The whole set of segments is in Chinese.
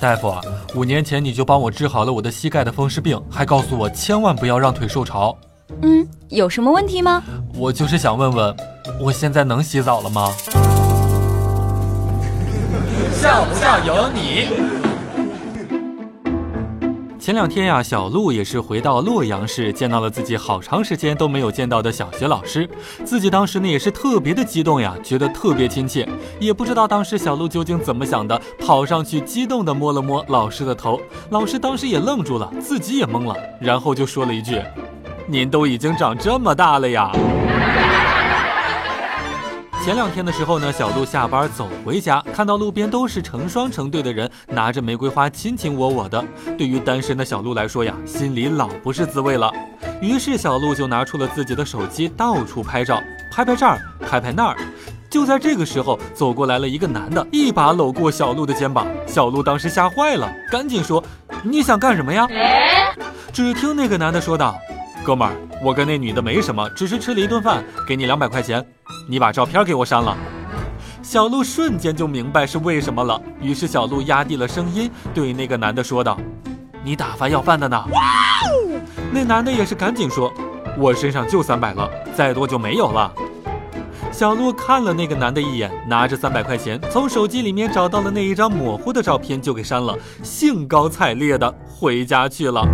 大夫，五年前你就帮我治好了我的膝盖的风湿病，还告诉我千万不要让腿受潮。嗯，有什么问题吗？我就是想问问，我现在能洗澡了吗？笑不笑由你。前两天呀，小鹿也是回到洛阳市，见到了自己好长时间都没有见到的小学老师。自己当时呢也是特别的激动呀，觉得特别亲切。也不知道当时小鹿究竟怎么想的，跑上去激动的摸了摸老师的头。老师当时也愣住了，自己也懵了，然后就说了一句：“您都已经长这么大了呀。”前两天的时候呢，小鹿下班走回家，看到路边都是成双成对的人，拿着玫瑰花亲亲我我的。对于单身的小鹿来说呀，心里老不是滋味了。于是小鹿就拿出了自己的手机，到处拍照，拍拍这儿，拍拍那儿。就在这个时候，走过来了一个男的，一把搂过小鹿的肩膀。小鹿当时吓坏了，赶紧说：“你想干什么呀？”只听那个男的说道：“哥们儿，我跟那女的没什么，只是吃了一顿饭，给你两百块钱。”你把照片给我删了，小鹿瞬间就明白是为什么了。于是小鹿压低了声音，对那个男的说道：“你打发要饭的呢？”那男的也是赶紧说：“我身上就三百了，再多就没有了。”小鹿看了那个男的一眼，拿着三百块钱，从手机里面找到了那一张模糊的照片，就给删了，兴高采烈的回家去了。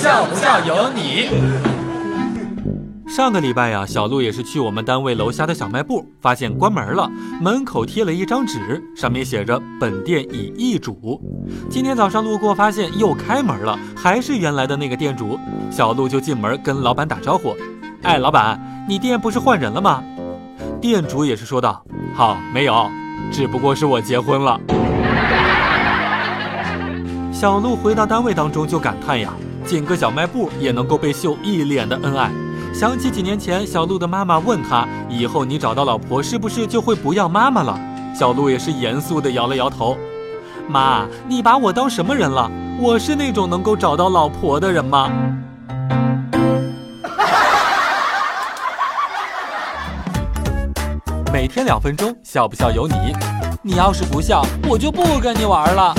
笑不笑由你。上个礼拜呀，小鹿也是去我们单位楼下的小卖部，发现关门了，门口贴了一张纸，上面写着“本店已易主”。今天早上路过，发现又开门了，还是原来的那个店主。小鹿就进门跟老板打招呼：“哎，老板，你店不是换人了吗？”店主也是说道：“好，没有，只不过是我结婚了。”小鹿回到单位当中就感叹呀，进个小卖部也能够被秀一脸的恩爱。想起几年前，小鹿的妈妈问他：“以后你找到老婆，是不是就会不要妈妈了？”小鹿也是严肃地摇了摇头：“妈，你把我当什么人了？我是那种能够找到老婆的人吗？” 每天两分钟，笑不笑由你。你要是不笑，我就不跟你玩了。